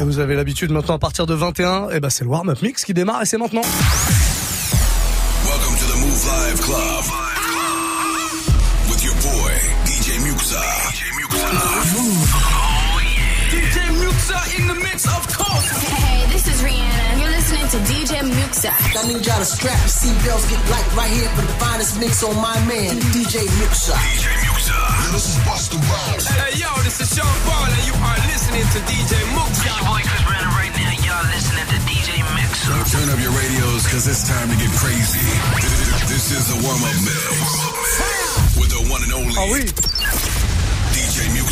vous avez l'habitude maintenant à partir de 21, et eh ben, c'est le warm-up mix qui démarre et c'est maintenant. ASAP. I need y'all to strap your seatbelts, get light right here for the finest mix on my man, DJ Muxxa. DJ Muxxa. Yeah, this is Busta Rhymes. Hey, yo, this is Sean Paul, and you are listening to DJ Muxxa. Your boy Chris Brandon right now. Y'all listening to DJ Muxxa. So turn up your radios, because it's time to get crazy. This is the warm-up mix. With the one and only DJ Muxxa.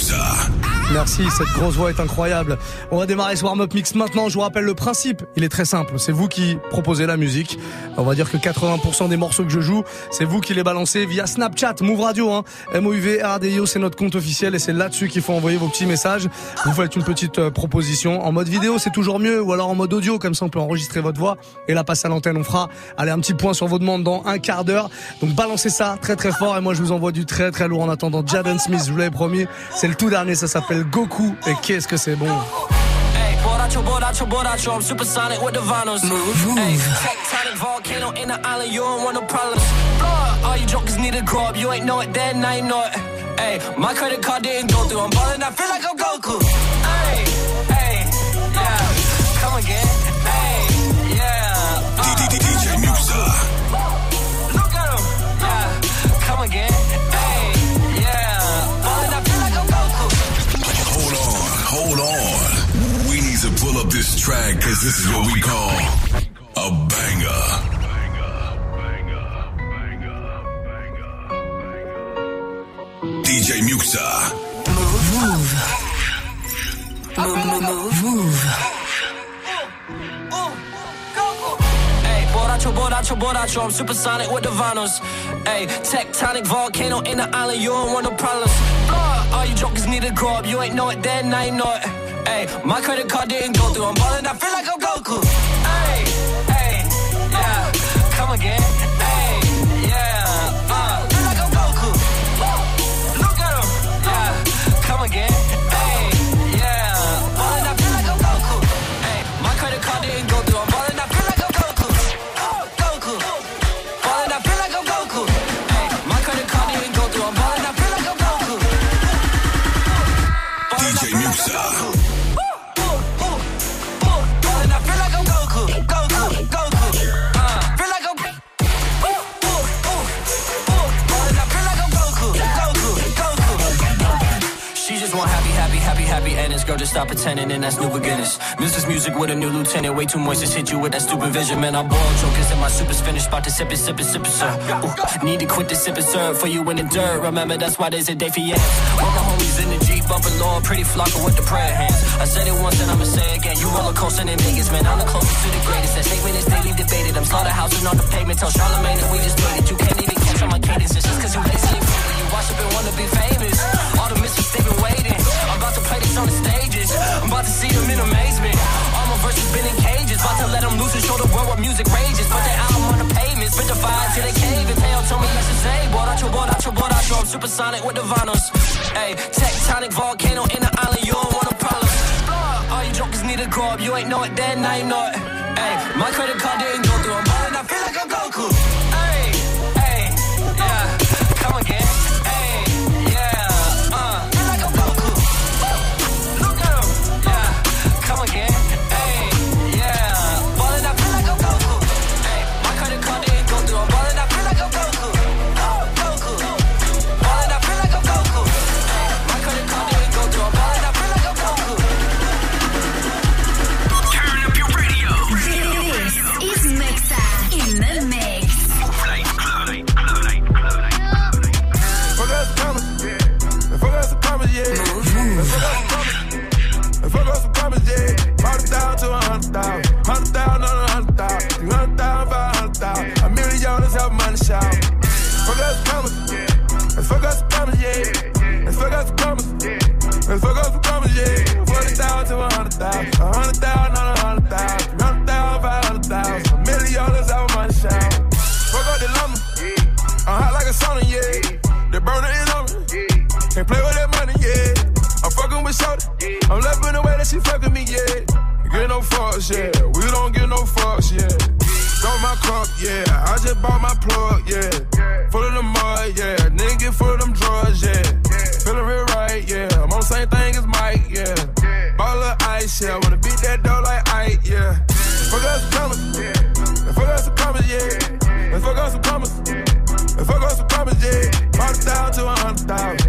Merci, cette grosse voix est incroyable. On va démarrer ce warm-up mix maintenant. Je vous rappelle le principe. Il est très simple. C'est vous qui proposez la musique. On va dire que 80% des morceaux que je joue, c'est vous qui les balancez via Snapchat, Move Radio, hein. i o c'est notre compte officiel et c'est là-dessus qu'il faut envoyer vos petits messages. Vous faites une petite euh, proposition. En mode vidéo, c'est toujours mieux ou alors en mode audio. Comme ça, on peut enregistrer votre voix et la passer à l'antenne. On fera, allez, un petit point sur vos demandes dans un quart d'heure. Donc, balancez ça très très fort et moi, je vous envoie du très très lourd en attendant Jaden Smith. Je vous l'avais promis. C'est le tout dernier, ça s'appelle Goku. Et qu'est-ce que c'est bon! Boracho, boracho, boracho, I'm supersonic with the vinyls. Move, Ay, tectonic volcano in the island, you don't want no problems. all you jokers need a grow up, you ain't know it then, I know it. Hey, my credit card didn't go through, I'm ballin', I feel like I'm Goku. Hey, hey, yeah, come again. because this is what we call a banger. DJ Muxxa. Move. Move. Move. Move. Hey, Boracho, boracho, boracho, I'm supersonic with the vinyls. Hey, tectonic volcano in the island, you don't want no problems. all you jokers need to grow up, you ain't know it then, I know it. Ayy, my credit card didn't go through. I'm ballin', I feel like I'm. to stop pretending and that's new beginnings. Mrs. Music with a new lieutenant, way too moist, just hit you with that stupid vision. Man, I boil jokers and my super's finished, about to sip it, sip it, sip it, sir. Ooh, need to quit the sip it, sir. for you in the dirt. Remember, that's why there's a day for you. All my homies in the Jeep, bumping low, pretty flocking with the prayer hands. I said it once and I'ma say it again. You roller coasting in Vegas, man, I'm the closest to the greatest. That statement is daily debated. I'm slaughterhousing on the pavement, tell Charlemagne that we just made it. You can't even catch on my cadence, it's just cause you lazy. You wash up and wanna be famous. Natural, natural, natural. I'm supersonic with the vinyls. Hey, tectonic volcano in the island. You don't want a problem. All you jokers need to grow up. You ain't know it then, I know it. Hey, my credit card didn't go through. I'm bought my plug, yeah. Full of the mud, yeah. Nigga get full of them drugs, yeah. Feeling real right, yeah. I'm on the same thing as Mike, yeah. Ball of ice, yeah. Wanna beat that dough like Ike, yeah. Fuck us some commas, yeah. fuck us some commas, yeah. And fuck us some commas, yeah. fuck us some commas, yeah. Hundred thousand to a hundred thousand.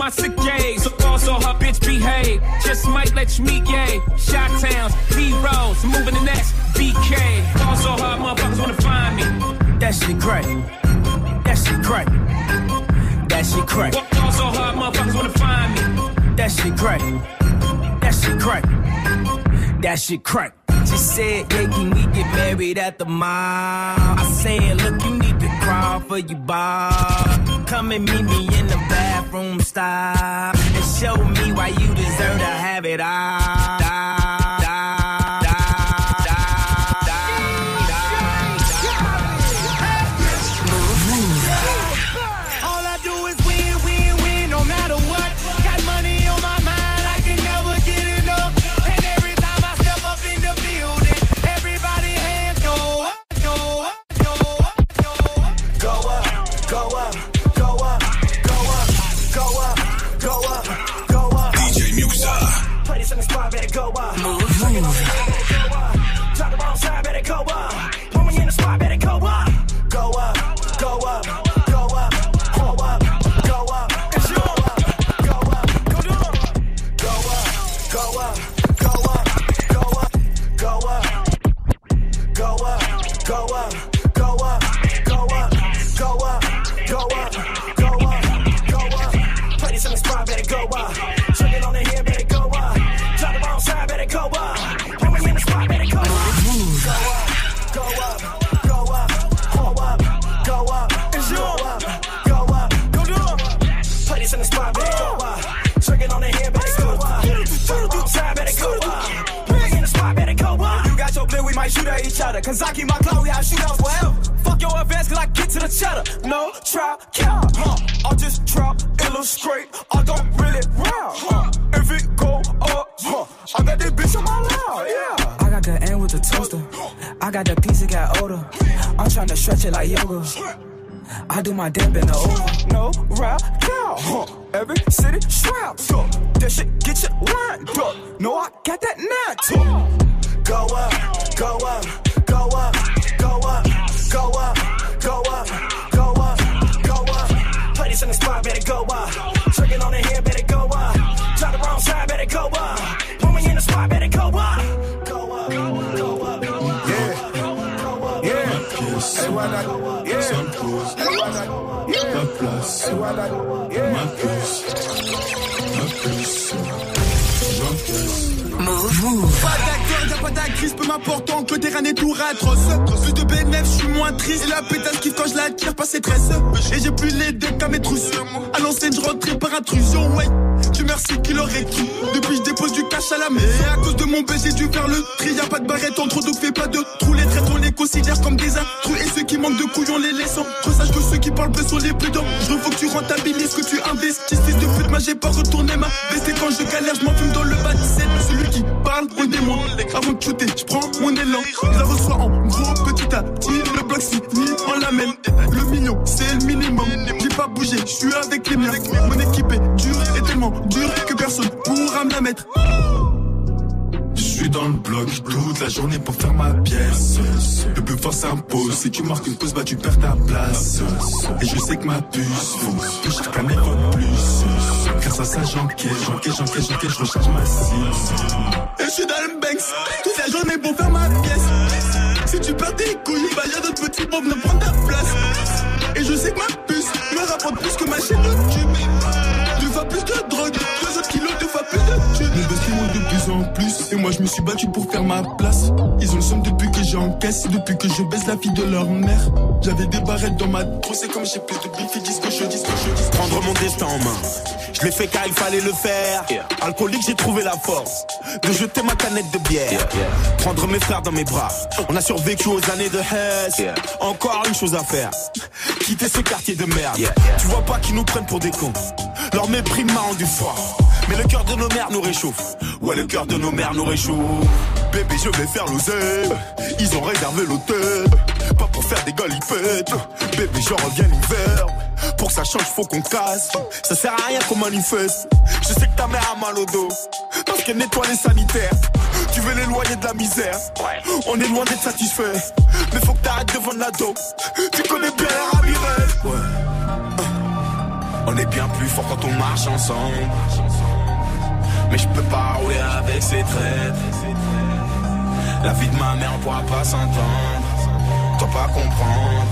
my sick days. Also, her bitch behave. Just might let you meet gay. Shot towns, heroes, moving the next BK. Also, her motherfuckers wanna find me. That shit crack. That shit crack. That shit crack. Also, her motherfuckers wanna find me. That shit crack. That shit crack. That shit crack. She said, yeah, can we get married at the mall? I said, look, you smile for you, Bob. Come and meet me in the bathroom stop. and show me why you deserve to have it all. got this bitch on my lap, yeah. I got the end with the toaster. I got the piece that got older. I'm tryna stretch it like yoga. I do my damn in the over. No rap cow. Huh. Every city shroud. So that shit get you lined up. No, I got that nine too. Go up, go up, go up, go up, go up, go up, go up, go up. Play this in the spot, better go up. Tricking on the head, better go up. Try the wrong side, better go up. the spot, better go up. Go up, go up, go up, go up. Yeah, Pas d'accord, y'a pas d'actrice, peu m'importe que le terrain est tout atroce. Plus de bénéf, je suis moins triste. Et la pétasse kiffe quand je la tire, pas ses tresses. Et j'ai plus les deux qu'à mes trousses. À l'ancienne, je rentrais par intrusion, ouais merci qu'il aurait cru. Depuis, je dépose du cash à la mer Et à cause de mon baiser j'ai dû faire le tri. Y'a pas de barrette entre donc fais pas de trous. Les traîtres, on les considère comme des intrus. Et ceux qui manquent de couilles, les laisse en sache que ceux qui parlent peu sont les plus Je veux que tu rentabilises, que tu investisses. de pute, moi j'ai pas retourné ma veste. quand je galère, je fume dans le bas Celui qui parle, on démonte. Avant de shooter, je prends mon élan. Je la reçois en gros, petit à petit. Le bloc si en la Le mignon, c'est le minimum pas bouger, je suis avec les mecs, Mon équipe est et tellement dur que personne pourra me la mettre. Je suis dans le bloc toute la journée pour faire ma pièce. Le plus fort s'impose. Si tu marques une pause, bah tu perds ta place. Et je sais que ma puce, faut que je mes plus. Grâce à ça, j'enquête, j'enquête, j'enquête, j'enquête, je recharge ma cible. Et je suis dans le banks toute la journée pour faire ma pièce. Si tu perds tes couilles, bah y'a d'autres petits pauvres ne prendre ta place. Et je sais que ma plus. Et moi je me suis battu pour faire ma place. Ils ont le somme depuis que j'encaisse, depuis que je baisse la fille de leur mère. J'avais des barrettes dans ma trousse et comme j'ai plus de bif, Dis disent que je dis que je dis. Prendre mon destin en main. Je l'ai fait car il fallait le faire. Alcoolique, j'ai trouvé la force de jeter ma canette de bière. Prendre mes frères dans mes bras. On a survécu aux années de Hess. Encore une chose à faire. Quitter ce quartier de merde. Tu vois pas qu'ils nous prennent pour des cons. Leur mépris m'a rendu froid. Mais le cœur de nos mères nous réchauffe. Ouais, le cœur de nos mères nous réchauffe. Bébé, je vais faire l'oseille. Ils ont réservé l'hôtel. Pas pour faire des galipettes. Bébé, je reviens l'hiver. Pour que ça change, faut qu'on casse. Ça sert à rien qu'on manifeste. Je sais que ta mère a mal au dos. Parce qu'elle nettoie les sanitaires. Tu veux l'éloigner de la misère. On est loin d'être satisfait. Mais faut que t'arrêtes de la dos Tu connais bien la Ouais. On est bien plus fort quand on marche ensemble. Mais je peux pas rouler avec ses traîtres. La vie de ma mère on pourra pas s'entendre T'as pas comprendre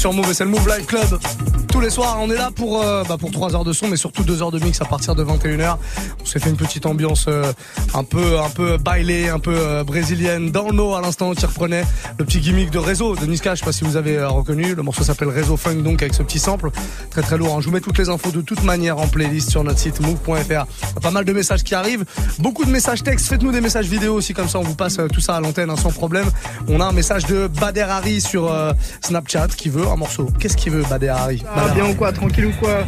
sur Move et c'est le Move Live Club. Tous les soirs, on est là pour, euh, bah, pour 3 heures de son, mais surtout 2 heures de mix à partir de 21h s'est fait une petite ambiance euh, un peu un peu bailée, un peu euh, brésilienne. Dans l'eau à l'instant, qui reprenait le petit gimmick de réseau de Niska. Je sais pas si vous avez euh, reconnu. Le morceau s'appelle Réseau Funk donc avec ce petit sample très très lourd. Hein. Je vous mets toutes les infos de toute manière en playlist sur notre site move.fr. Pas mal de messages qui arrivent, beaucoup de messages textes. Faites-nous des messages vidéo aussi comme ça, on vous passe tout ça à l'antenne hein, sans problème. On a un message de Bader sur Snapchat qui veut un morceau. Qu'est-ce qu'il veut Bader Hari ah, Bien ou quoi Tranquille ou quoi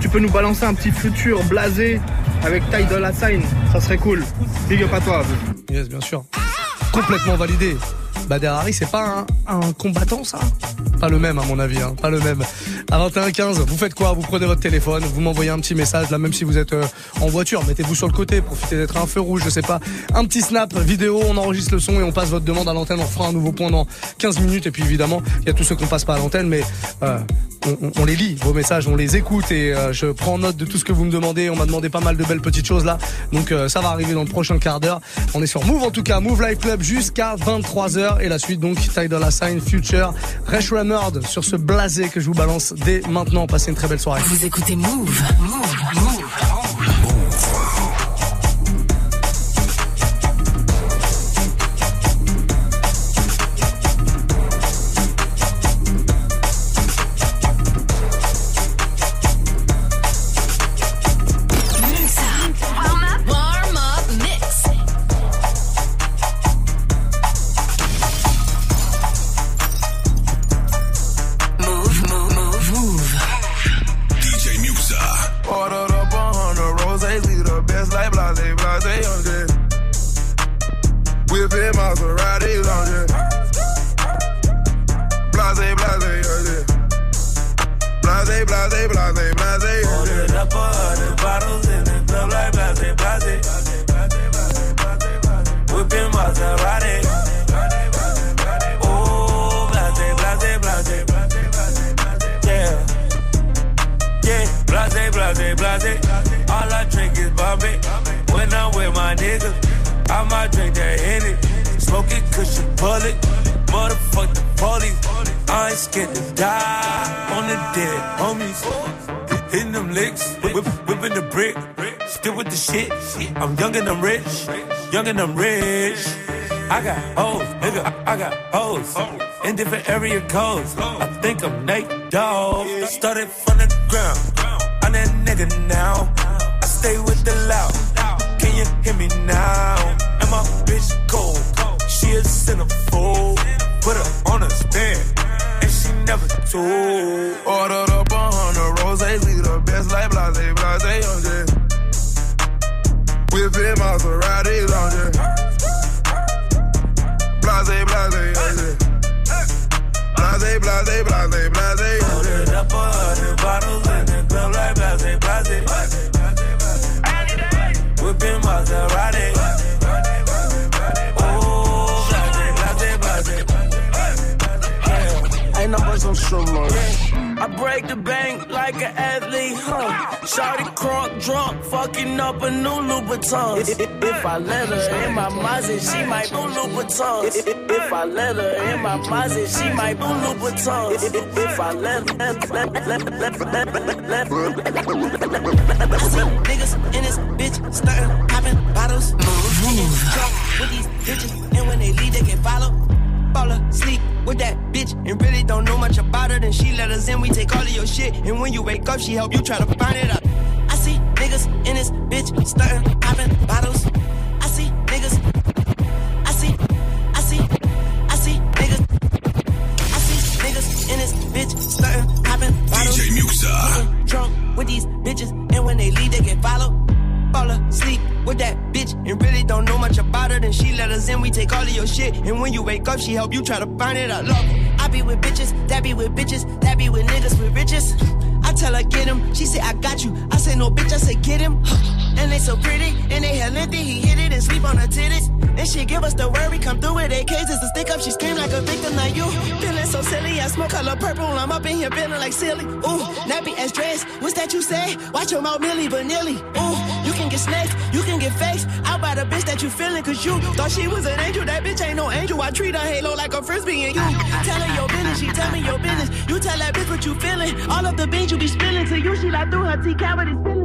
tu peux nous balancer un petit futur blasé avec taille de la sign, ça serait cool. Big up à toi. Yes, bien sûr. Complètement validé. Bader Harry, c'est pas un, combattant, ça Pas le même, à mon avis, hein. pas le même. À 21 15 vous faites quoi Vous prenez votre téléphone, vous m'envoyez un petit message, là, même si vous êtes euh, en voiture, mettez-vous sur le côté, profitez d'être un feu rouge, je sais pas. Un petit snap vidéo, on enregistre le son et on passe votre demande à l'antenne, on fera un nouveau point dans 15 minutes, et puis évidemment, il y a tous ceux qu'on passe pas à l'antenne, mais euh, on, les lit, vos messages, on les écoute, et euh, je prends note de tout ce que vous me demandez, on m'a demandé pas mal de belles petites choses là, donc ça va arriver dans le prochain quart d'heure. On est sur Move, en tout cas, Move Life Club jusqu'à 23h. Et la suite, donc, Tidal la Future, Rash Ramard sur ce blasé que je vous balance dès maintenant. Passez une très belle soirée. Vous écoutez Move. Move. closet. All I drink is Bombay. When I'm with my niggas, I might drink that Henny. Smoke it cause you pull it. Motherfuck the police. I ain't scared to die on the dead homies. Hitting them licks, whip, whipping the brick. Still with the shit. I'm young and I'm rich. Young and I'm rich. I got hoes, nigga. I, I got hoes in different area codes. I think I'm Nate Dogg. Started from the ground I'm that nigga now. I stay with the loud. Can you hear me now? And my bitch cold. She a centerfold. Put her on a stand. And she never told. Ordered up a hundred roses. We the best like Blase, Blase, on yeah. Whipping Maseratis on yeah. Blase, Blase, on yeah. Blase, Blase, Blase, Blase, on yeah. some lunch. I break the bank like an athlete, huh? Shawty crunk, drunk, fucking up a new Louboutin. If, I let her in my closet, she might do Louboutin. If, I let her in my closet, she might do Louboutin. If, I let her, let, let, let, let, let, let, let, let, niggas in this bitch, starting popping bottles. Move, move. With these bitches, and when they leave, they can follow. her, then she let us in. We take all of your shit, and when you wake up, she help you try to find it out. I see niggas in this bitch stuntin', poppin' bottles. I see niggas. I see, I see, I see niggas. I see niggas in this bitch stuntin', poppin' bottles. DJ Muxxa. Drunk with these bitches, and when they leave, they get followed fall asleep with that bitch and really don't know much about her. Then she let us in, we take all of your shit. And when you wake up, she help you try to find it. I love her. I be with bitches, that be with bitches, that be with niggas with riches. I tell her get him, she say I got you. I say no bitch, I say get him. And they so pretty, and they hell lengthy. He hit it and sleep on her titties. And she give us the worry, come through with AKs. It's a stick up, she scream like a victim. Now you feeling so silly, I smoke color purple. I'm up in here feeling like silly. Ooh, nappy as dress. What's that you say? Watch your mouth, Milli Vanilli. Ooh can get snakes, you can get fakes. Out by the bitch that you feeling, cause you thought she was an angel. That bitch ain't no angel. I treat her halo like a frisbee, and you tell her your business, she tell me your business. You tell that bitch what you feeling. All of the beans you be spilling to you, she like through her tea cavity spilling.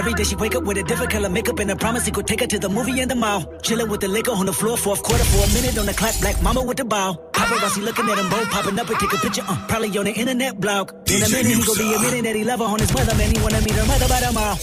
Every day she wake up with a different color makeup and a promise he could take her to the movie and the mall. Chillin' with the liquor on the floor, fourth quarter for a minute on the clock. Black mama with the bow. Paparazzi looking at him both, popping up and take a picture. Uh, probably on the internet blog. In a minute he go be admitting that he love her on his mother, man. He wanna meet her mother by tomorrow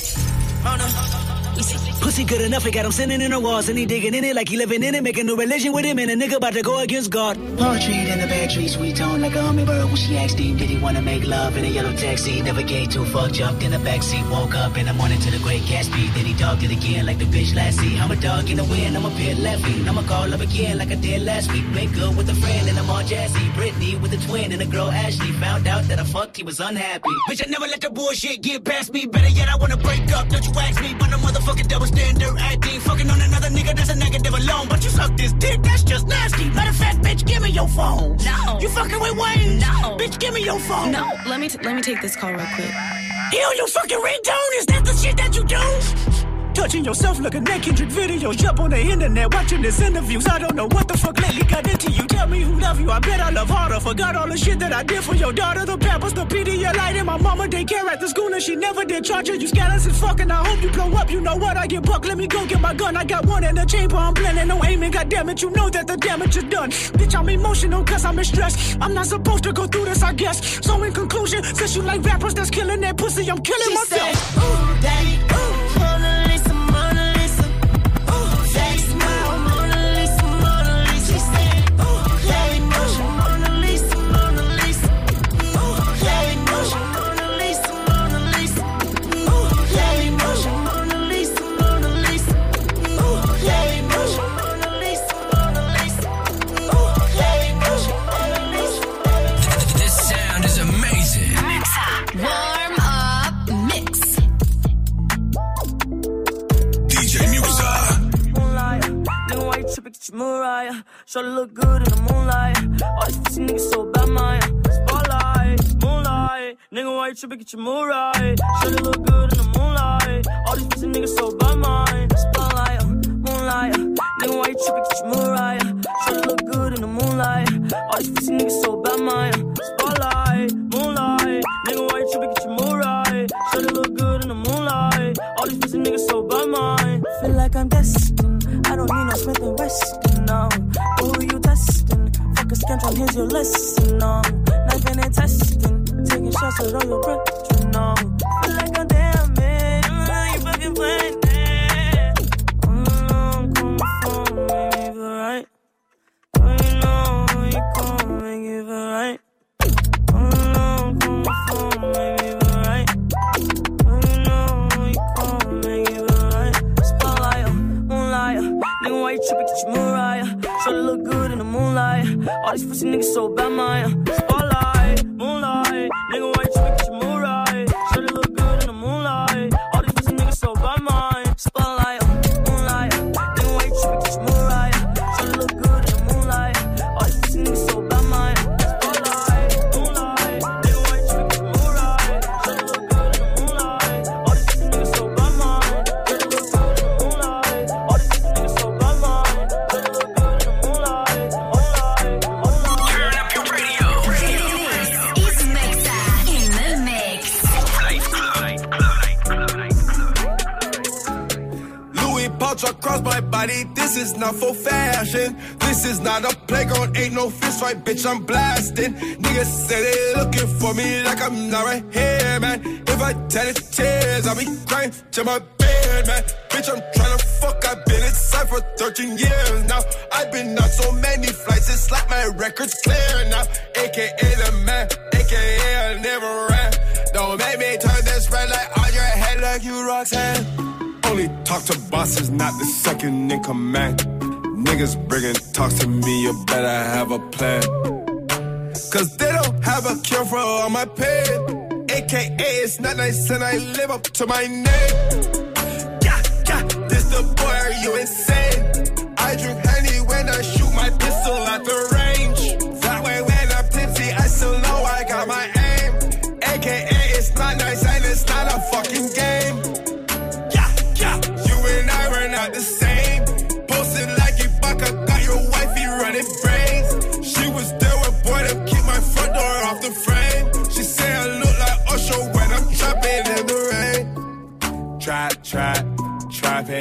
we see pussy good enough, he got him sitting in the walls and he digging in it like he living in it, making a religion with him and a nigga about to go against God. Portrait in the bad tree, sweet tone like a hummingbird. When she asked him, did he wanna make love in a yellow taxi? Never gave two fuck, jumped in the backseat, woke up in the morning to the great Gatsby. Then he dogged it again like the bitch last see. I'm a dog in the wind, I'm a pit lefty. I'ma call up again like I did last week. Make up with a friend and I'm all jazzy. Brittany with a twin and a girl Ashley. Found out that I fucked, he was unhappy. Bitch, I never let the bullshit get past me. Better yet, I wanna break up. Don't you ask me, but the motherfucking double gender acting. Fucking on another nigga, that's a negative alone. But you suck this dick, that's just nasty. Matter of fact, bitch, give me your phone. No. You fucking with Wayne? No. Bitch, give me your phone. No, let me, t- let me take this call real quick. Ew, you fucking redone. is that the shit that you do? Touching yourself, looking at Kendrick videos up on the internet, watching his interviews. I don't know what the fuck lately got into you. Tell me who love you, I bet I love harder. Forgot all the shit that I did for your daughter, the pampers, the PDA light, and my mama daycare at the school, and she never did charge her. You scatters as fuck, and I hope you blow up. You know what? I get bucked, let me go get my gun. I got one in the chamber, I'm planning no aiming. God damn it, you know that the damage is done. Bitch, I'm emotional cause I'm in stress. I'm not supposed to go through this, I guess. So in conclusion, since you like rappers that's killing that pussy, I'm killing she myself. Said, Ooh, daddy. Mariah. Shawty look good in the moonlight. All these pussy niggas so bad, mine. Spotlight, moonlight. Nigga, why you tripping? Get your mood right. Shawty look good in the moonlight. All these pussy niggas so bad, mine. Spotlight, moonlight. Nigga, why you tripping? Get your mood right. Shawty look good in the moonlight. All these pussy niggas so bad, mine. Spotlight, moonlight. Nigga, why you tripping? Get your mood right. Shawty look good in the moonlight. All these pussy niggas so bad, mine. Feel like I'm destined. I don't need no Smith and Wesson. Who you testing? Fuck a schedule, here's your lesson. Um, knife and testing. Taking shots at all your brethren. Um, these pussy niggas so bad, man. This is not a playground, ain't no fist right, bitch. I'm blasting. Niggas say they looking for me like I'm not right here, man. If I tell it tears, I'll be crying to my bed, man. Bitch, I'm trying to fuck. I've been inside for 13 years now. I've been on so many flights, it's like my record's clear now. AKA the man, AKA I never ran. Don't make me turn this red light on your head like you rocks head. Only talk to bosses, not the second in command. Niggas bringing talks to me, you better have a plan. Cause they don't have a cure for all my pain. AKA, it's not nice and I live up to my name. Yeah, yeah, this the boy, are you insane? I drink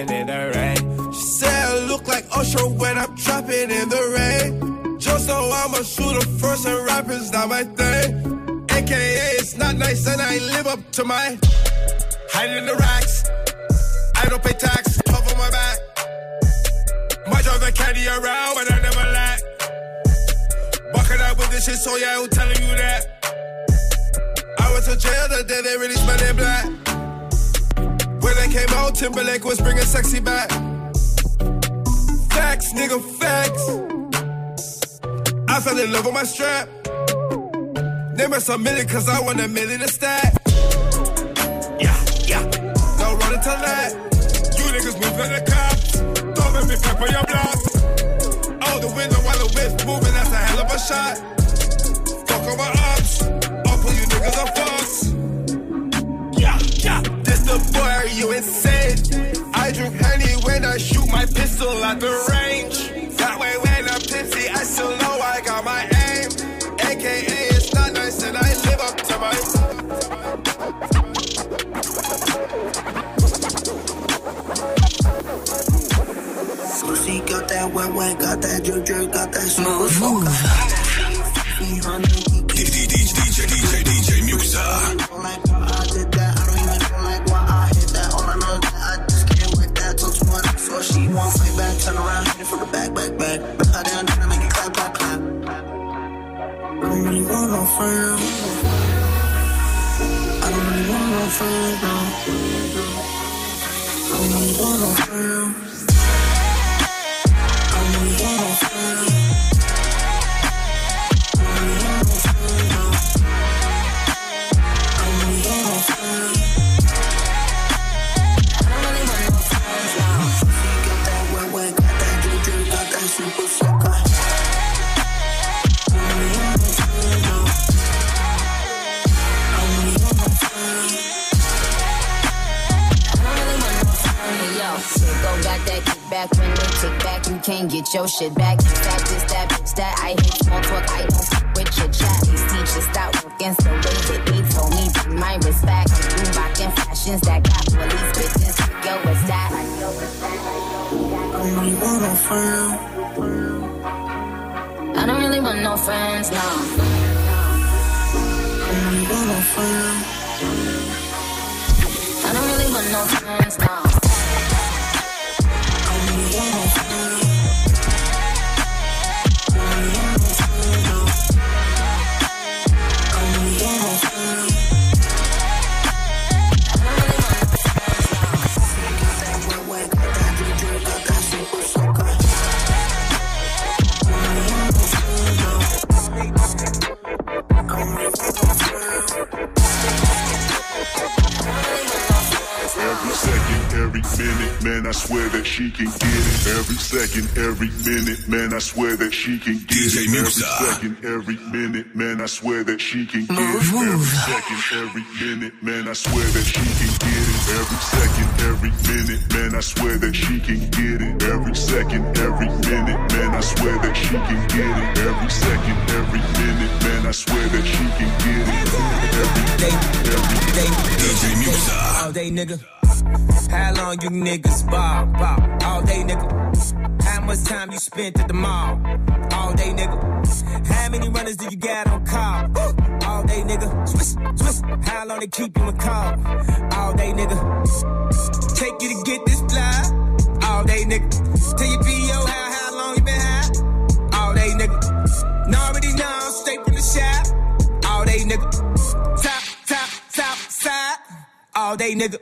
dropping in the rain. She said I look like Usher when I'm dropping in the rain. Just know I'm a shooter first and rappers not my thing. AKA, it's not nice and I live up to my. Hiding in the racks. I don't pay tax, cover my back. My driver caddy around, but I never lack. Walking out with this shit, so yeah, who telling you that? I went to jail the day they released my name black came out, Timberlake was bringing sexy back. Facts, nigga, facts. I fell in love with my strap. Name must a million, cause I want a million to stack. Yeah, yeah. No running to that. You niggas moving like the cops. Don't make me pepper your block. Out oh, the window while the whip moving, that's a hell of a shot. Fuck over ops. the boy, are you insane? I drink honey when I shoot my pistol at the range. That way when I'm tipsy, I still know I got my aim. AKA, it's not nice and I live up to my. Susie got that wet, wet, got that drip, drip, got that smooth. Move. I don't want to for you. I don't want to for you. get your shit back. Stab this, that, that. I hate small talk. I don't fuck with your chat. These teachers stop working so late that they told me to my respect. You rockin' fashions that got police bitches. Yo, what's that? Only want a friend. I don't really want no friends, no. I don't really want no friends, no. man, I swear that she can get it. Every second, every minute, man, I swear that she can get DJ it. Muxxa. second, every minute, man, I swear that she can get move, it. Every move. second, every minute, man, I swear that she can get it. Every second, every minute, man, I swear that she can get it. Every second, every minute, man, I swear that she can get it. Every second, every minute, man, I swear that she can get it. Every day, every day, DJ Muxxa. All day, nigga. How long you niggas ball, ball? All day, nigga. How much time you spent at the mall? All day, nigga. How many runners do you got on call? All day, nigga. Swish, swish. How long they keep you in call? All day, nigga. Take you to get this fly? All day, nigga. Tell your P.O. how, how long you been high? All day, nigga. Now already know I'm straight from the shop. All day, nigga. Top, top, top, side. All day, nigga.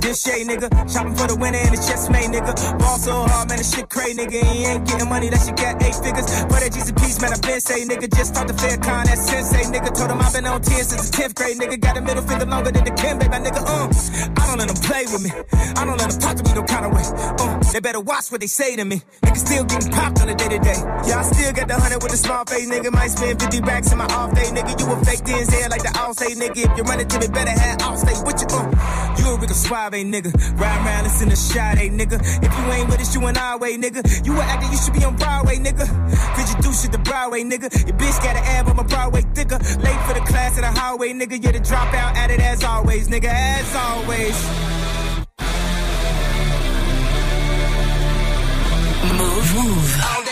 This shade, nigga. Shopping for the winner and the chess made, nigga. Ball so hard, man, this shit crazy, nigga. He ain't getting money, that shit got eight figures. But that Jesus piece, man, I been say, nigga. Just talk to Faircon, that sensei, nigga. Told him I been on 10 since the 10th grade, nigga. Got a middle finger longer than the Ken, baby, nigga. Uh, I don't let them play with me. I don't let them talk to me no kind of way. Uh, they better watch what they say to me. Nigga still getting popped on a day to day. Yeah, I still got the 100 with a small face, nigga. Might spend 50 racks in my off day, nigga. You a fake DNZ like the all say, nigga. If you're running to me, better have all stay with you. Uh, you a Rick Suave, nigga. Ride around, listen to the shot, nigga. If you ain't with us, you an our way, nigga. You a actor, you should be on Broadway, nigga. Cause you do shit the Broadway, nigga. Your bitch got an ab, on am a Broadway thicker. Late for the class at the highway, nigga. You're the dropout at it as always, nigga. As always. Move, move.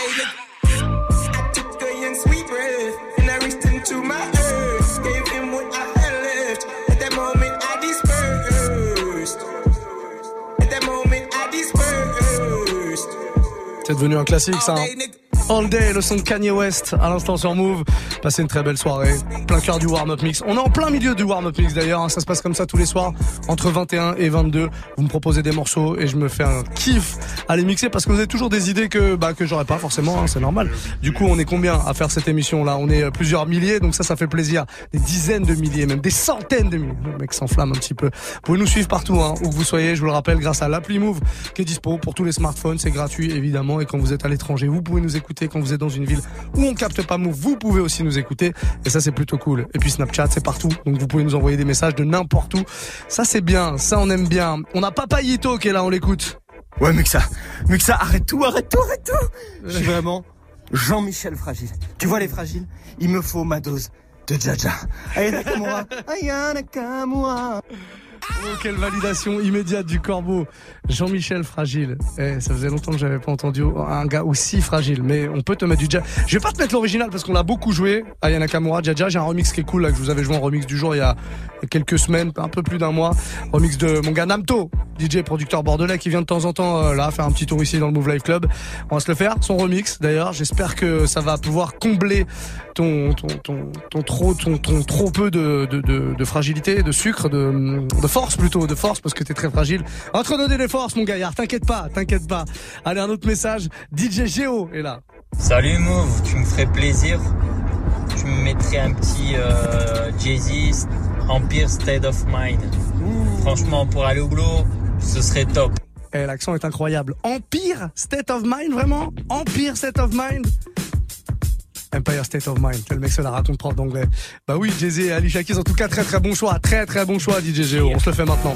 C'est devenu un classique ça. Hein. All Day, le son de Kanye West, à l'instant sur Move. Passez une très belle soirée, plein cœur du warm-up mix. On est en plein milieu du warm-up mix d'ailleurs, hein. ça se passe comme ça tous les soirs, entre 21 et 22. Vous me proposez des morceaux et je me fais un kiff à les mixer parce que vous avez toujours des idées que, bah, que j'aurais pas forcément, hein, c'est normal. Du coup, on est combien à faire cette émission là On est euh, plusieurs milliers, donc ça, ça fait plaisir. Des dizaines de milliers, même des centaines de milliers. Le mec s'enflamme un petit peu. Vous pouvez nous suivre partout, hein, où que vous soyez, je vous le rappelle, grâce à l'appli Move qui est dispo pour tous les smartphones, c'est gratuit évidemment, et quand vous êtes à l'étranger, vous pouvez nous écouter quand vous êtes dans une ville où on capte pas mou vous pouvez aussi nous écouter. Et ça, c'est plutôt cool. Et puis Snapchat, c'est partout. Donc vous pouvez nous envoyer des messages de n'importe où. Ça, c'est bien. Ça, on aime bien. On a Papa Yito qui est là, on l'écoute. Ouais, Muxa. Muxa, arrête tout, arrête tout, arrête tout. Je suis vraiment Jean-Michel fragile. Tu vois les fragiles? Il me faut ma dose de Jaja. Aïe Nakamura. qu'à Nakamura. Oh, quelle validation immédiate du corbeau. Jean-Michel Fragile. Eh, ça faisait longtemps que j'avais pas entendu un gars aussi fragile, mais on peut te mettre du jazz. Je vais pas te mettre l'original parce qu'on l'a beaucoup joué. Ayana Nakamura, Jaja. J'ai un remix qui est cool là que je vous avais joué en remix du jour il y a quelques semaines, un peu plus d'un mois. Remix de mon gars Namto, DJ producteur bordelais qui vient de temps en temps euh, là faire un petit tour ici dans le Move Life Club. On va se le faire, son remix d'ailleurs. J'espère que ça va pouvoir combler ton, ton, ton, trop, ton, ton, trop peu de, fragilité, de sucre, de, force plutôt, de force parce que t'es très fragile. Entre nos les forces, mon gaillard, t'inquiète pas, t'inquiète pas. Allez, un autre message. DJ Géo est là. Salut Move, tu me ferais plaisir. Tu me mettrais un petit euh, Jay-Z Empire State of Mind. Franchement, pour aller au boulot, ce serait top. Eh, l'accent est incroyable. Empire State of Mind, vraiment Empire State of Mind Empire State of Mind. Le mec c'est la de prof d'anglais. Bah oui, Jay-Z et Alicia Keys, en tout cas, très très bon choix. Très très bon choix, DJ Géo. On se le fait maintenant.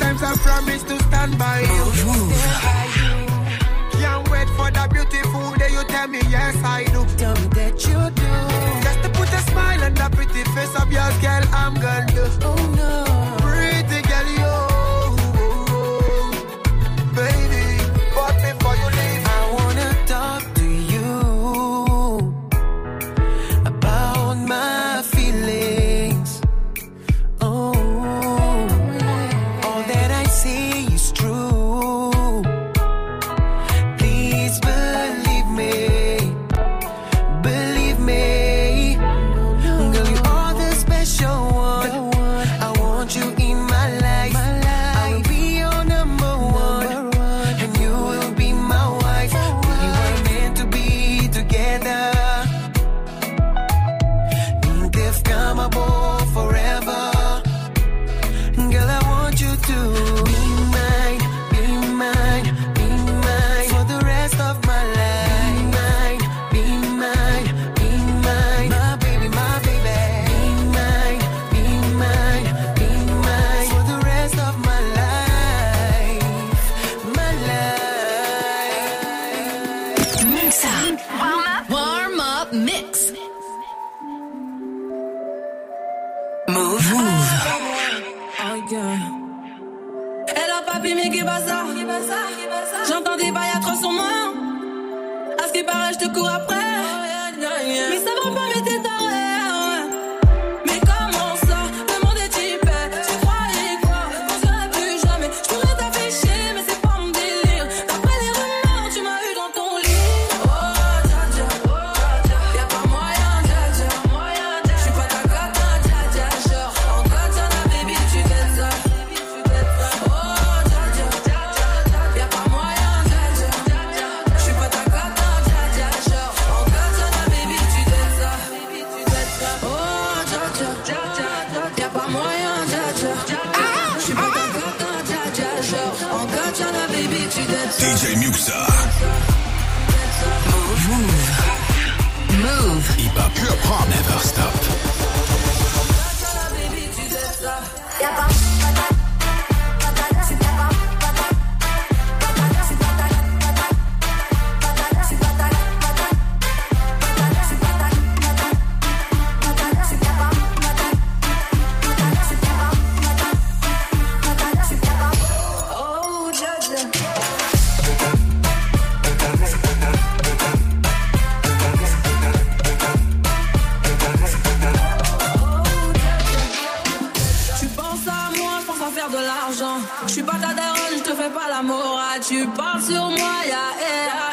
times I promise to stand by you. Can't wait for that beautiful day you tell me yes I do. Tell me that you do. Just to put a smile on that pretty face of yours, girl, I'm gonna. Je suis pas ta daronne, je te fais pas la morale. Ah, tu parles sur moi, ya,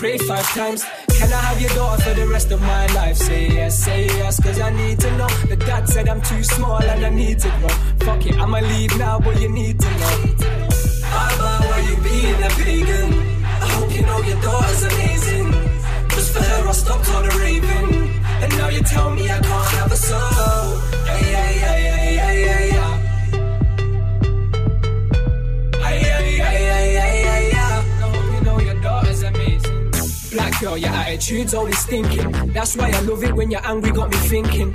pray five times. Can I have your daughter for the rest of my life? Say yes, say yes, cause I need to know. The dad said I'm too small and I need to grow. always thinking. That's why I love it when you're angry, got me thinking.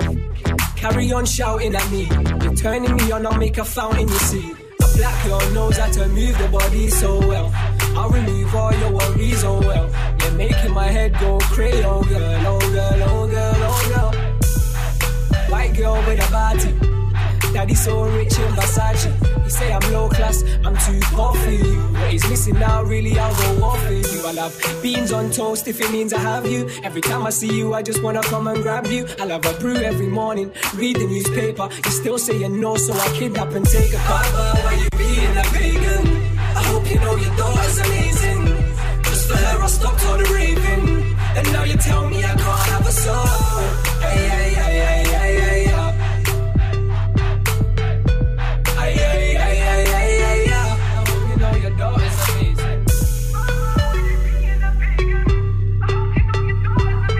Carry on shouting at me. You're turning me on, I'll make a fountain, you see. A black girl knows how to move the body so well. I'll remove all your worries, oh well. You're making my head go crazy, oh girl, oh girl, oh girl, oh girl. White girl with a body. Daddy so rich in Versace say I'm low class, I'm too poor for you. But he's missing now, really, I'll go off for you. I love beans on toast if it means I have you. Every time I see you, I just wanna come and grab you. I love a brew every morning, read the newspaper. You still you no, so I kidnap and take a cover. Why you being a vegan? I hope you know your daughter's amazing. Just for her, I stopped all the raving. And now you tell me I can't have a soul.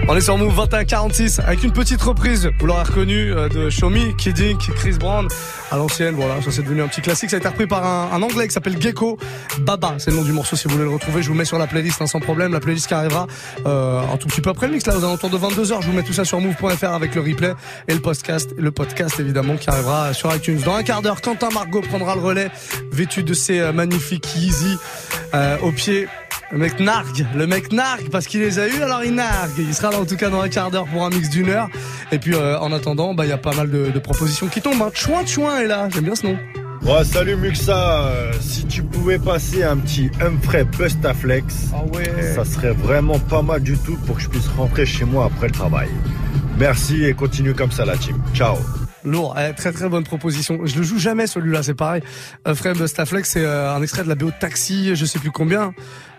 On est sur Move 46 avec une petite reprise, vous l'aurez reconnu, euh, de Show Me, Chris Brown, à l'ancienne. Voilà, ça c'est devenu un petit classique. Ça a été repris par un, anglais qui s'appelle Gecko Baba. C'est le nom du morceau si vous voulez le retrouver. Je vous mets sur la playlist hein, sans problème. La playlist qui arrivera euh, un tout petit peu après le mix, là aux alentours de 22h. Je vous mets tout ça sur move.fr avec le replay et le podcast, le podcast évidemment qui arrivera sur iTunes. Dans un quart d'heure, Quentin Margot prendra le relais vêtu de ses euh, magnifiques Yeezy au pied le mec nargue, le mec nargue parce qu'il les a eu. alors il nargue. Il sera là en tout cas dans un quart d'heure pour un mix d'une heure. Et puis euh, en attendant, bah il y a pas mal de, propositions qui tombent. Hein. Chouin Chouin est là, j'aime bien ce nom. Bon, salut Muxa, euh, si tu pouvais passer un petit Humphrey Bustaflex, ah ça serait vraiment pas mal du tout pour que je puisse rentrer chez moi après le travail. Merci et continue comme ça la team. Ciao. Lourd, eh, très très bonne proposition. Je le joue jamais celui-là, c'est pareil. Humphrey Bustaflex, c'est euh, un extrait de la BO Taxi, je sais plus combien.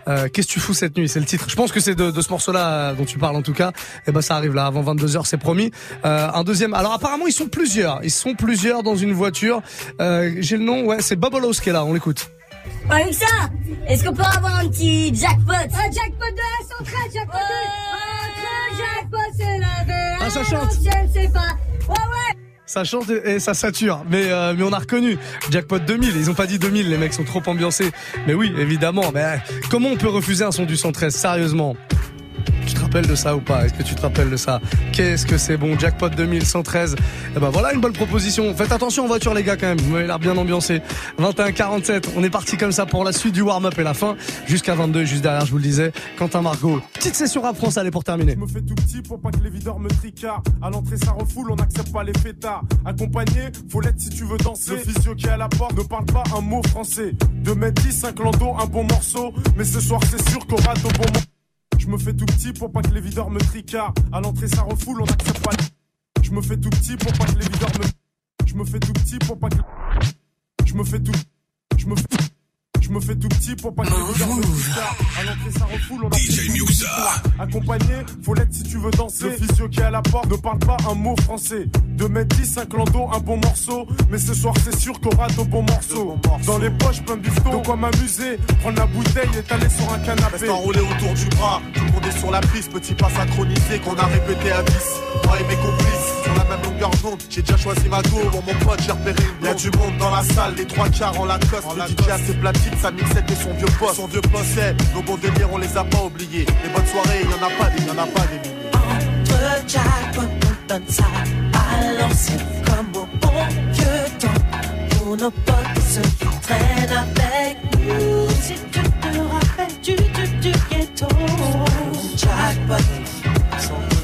Euh, qu'est-ce que tu fous cette nuit C'est le titre. Je pense que c'est de, ce morceau-là euh, dont tu parles en tout cas. Et eh ben ça arrive là avant 22 h c'est promis. Euh, un deuxième. Alors apparemment ils sont plusieurs. Ils sont plusieurs dans une voiture. J'ai le nom. Ouais, c'est Bobolos qui est là. On l'écoute. ça, est-ce qu'on peut avoir un petit jackpot Un jackpot de la centrale, jackpot de... Un jackpot, c'est la Ah, ça chante. Je ne sais pas. Ouais, ouais ça change et ça sature. Mais, euh, mais on a reconnu. Jackpot 2000. Ils ont pas dit 2000. Les mecs sont trop ambiancés. Mais oui, évidemment. Mais comment on peut refuser un son du 113? Sérieusement tu te rappelles de ça ou pas Est-ce que tu te rappelles de ça Qu'est-ce que c'est bon Jackpot 2113. Et eh ben voilà une bonne proposition. Faites attention en voiture les gars quand même. Vous m'avez l'air bien ambiancé. 21-47. On est parti comme ça pour la suite du warm-up et la fin. Jusqu'à 22, juste derrière, je vous le disais. Quentin Margot. Petite session rap France, allez pour terminer. Je me fais tout petit pour pas que les videurs me tricardent. À l'entrée, ça refoule, on n'accepte pas les fêtards. Accompagné, faut l'être si tu veux danser. Le physio qui est à la porte ne parle pas un mot français. De mètres 10, 5 un bon morceau. Mais ce soir, c'est sûr qu'on au bon moment. Je me fais tout petit pour pas que les videurs me tricardent. À l'entrée, ça refoule, on n'accepte pas. Je me fais tout petit pour pas que les videurs me. Je me fais tout petit pour pas que. Je me fais tout. Je me fais. Je me fais tout petit pour pas que les À l'entrée, ça refoule, on a DJ Accompagné, faut l'être si tu veux danser. Le physio qui est à la porte ne parle pas un mot français. De mettre 10, 5 Clando, un bon morceau. Mais ce soir, c'est sûr qu'on rate au bon morceau. Dans les poches, plein de De quoi m'amuser, prendre la bouteille, Et t'aller sur un canapé. Reste enroulé autour du bras, tout le est sur la piste. Petit pas synchronisé qu'on a répété à 10. Moi et mes complices. Sur la même longueur d'onde, j'ai déjà choisi ma go mon pote, j'ai repéré Y'a du monde dans la salle, les trois quarts en la coste le DJ a ses platines, sa mixette et son vieux poste. Son vieux poste, nos bons délires, on les a pas oubliés. Les bonnes soirées, y'en a pas des, y'en a pas des Entre jackpot, on donne ça à l'ancien comme au bon vieux temps. Pour nos potes et ceux qui traînent avec nous. Si tu te rappelles du, du, du ghetto. Jackpot,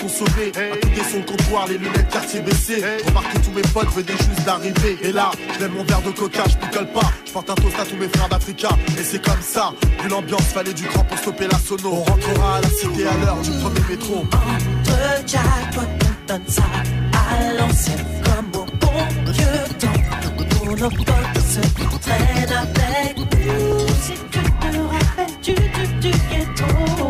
consommé. À côté son comptoir, les lunettes quartier baissées. Remarque que tous mes potes venaient juste d'arriver. Et là, je mon verre de coca, je picole pas. Je porte un toast à tous mes frères d'Africa. Et c'est comme ça, vu l'ambiance, fallait du cran pour stopper la sono. On rentrera à la cité à l'heure du premier métro. Entre jackpot, on donne ça à l'ancien comme au bon vieux temps. pour nos potes se traînent avec nous. Si tu te rappelles tu du, tu du ghetto.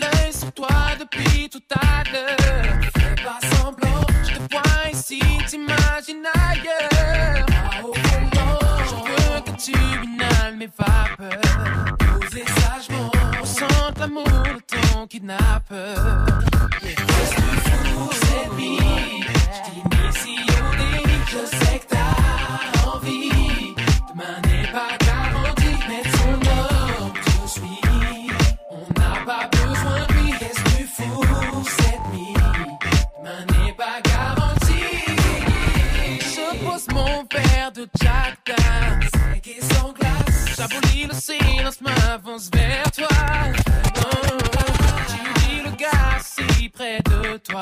l'œil sur toi depuis tout à l'heure. Fais pas semblant, je te vois ici, t'imagines ailleurs. Ah, je veux que tu inhales mes vapeurs. Posez sagement, Sent l'amour de ton kidnappeur. Qu'est-ce que fou, c'est pire. Je t'initie au délit, je sais que t'as envie. Demain n'est pas Père de Jack Dance et sont glace. J'abolis le silence, m'avance vers toi. Oh, tu dis le gars si près de toi.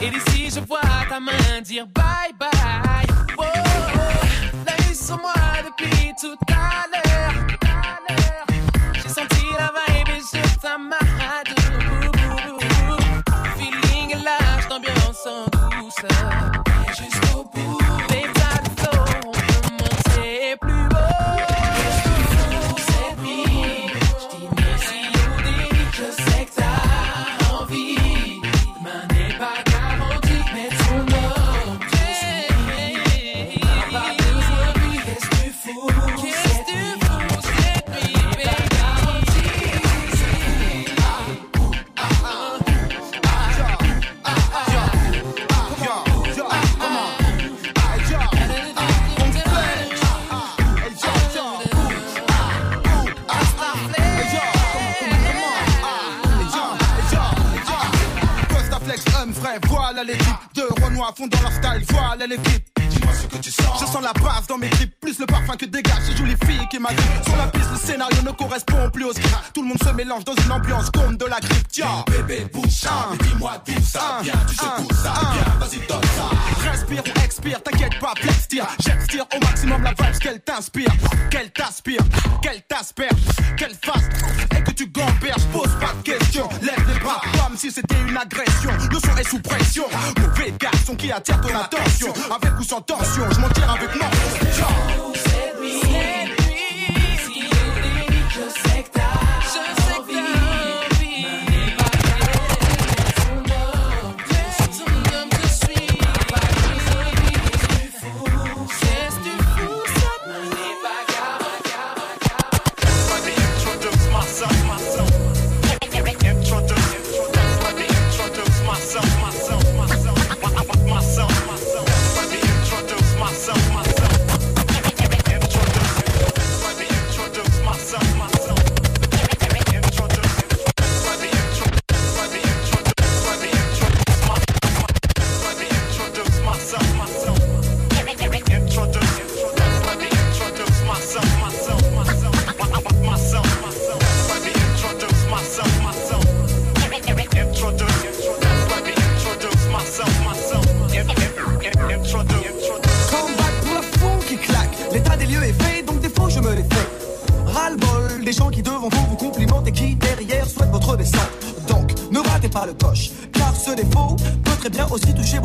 Et d'ici je vois ta main dire bye bye. Oh, oh, moi. les de Renoir font dans leur style, voilà les types je sens la base dans mes clips, plus le parfum que dégage ces jolies filles qui dit. Sur la piste, le scénario ne correspond plus aux script. Tout le monde se mélange dans une ambiance comme de la grippe Bébé, bouche dis-moi dis ça Viens Tu secoues ça, bien vas-y, donne ça. Respire ou expire, t'inquiète pas, flex J'extire au maximum la vibe qu'elle t'inspire, qu'elle t'aspire, qu'elle t'asperge, qu'elle fasse et que tu gamberges. Pose pas de questions, lève les bras comme si c'était une agression. Le son est sous pression. Mauvais garçon qui attire ton attention, avec ou sans temps attention, je m'en tire avec moi.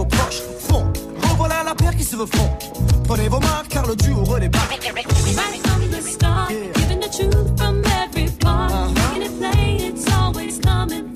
vos proches. Fond, revoilà la paire qui se veut fond. Prenez vos marques car le duo bas. Right from the start, yeah. giving the truth from every part. Uh -huh. Making it play, it's always coming.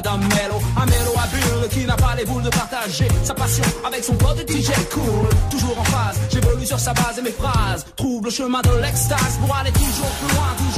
d'un mélo Un mélo à bulle qui n'a pas les boules de partager Sa passion avec son pote DJ cool Toujours en phase, j'évolue sur sa base et mes phrases Trouble le chemin de l'extase Pour aller toujours plus loin, toujours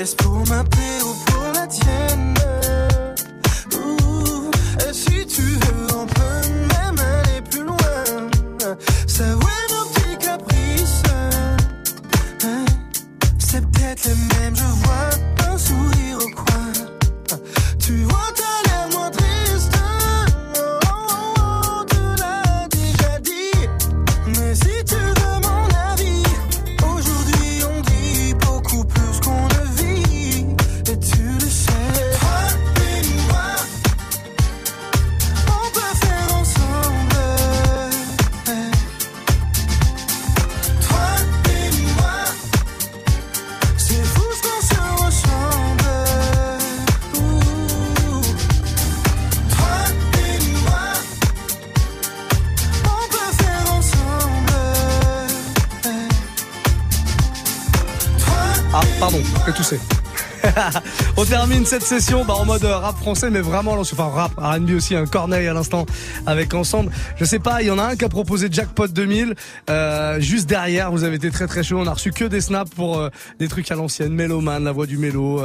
It's pour ma paix ou termine cette session bah, en mode euh, rap français, mais vraiment, enfin rap, R&B aussi, un hein, Corneille à l'instant avec Ensemble. Je sais pas, il y en a un qui a proposé Jackpot 2000. Euh, juste derrière, vous avez été très très chaud. On a reçu que des snaps pour euh, des trucs à l'ancienne, Méloman, la voix du mélo,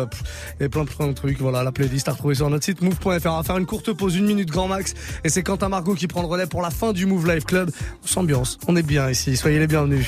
et plein plein de trucs. Voilà, la playlist à retrouver sur notre site move.fr. On va faire une courte pause, une minute grand max. Et c'est Quentin Margot qui prend le relais pour la fin du Move Life Club. On s'ambiance, on est bien ici. Soyez les bienvenus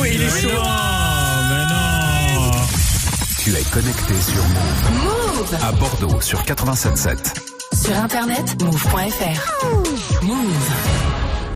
il est chaud. mais non. Tu es connecté sur Move. Move À Bordeaux sur 877. Sur internet, move.fr. Move.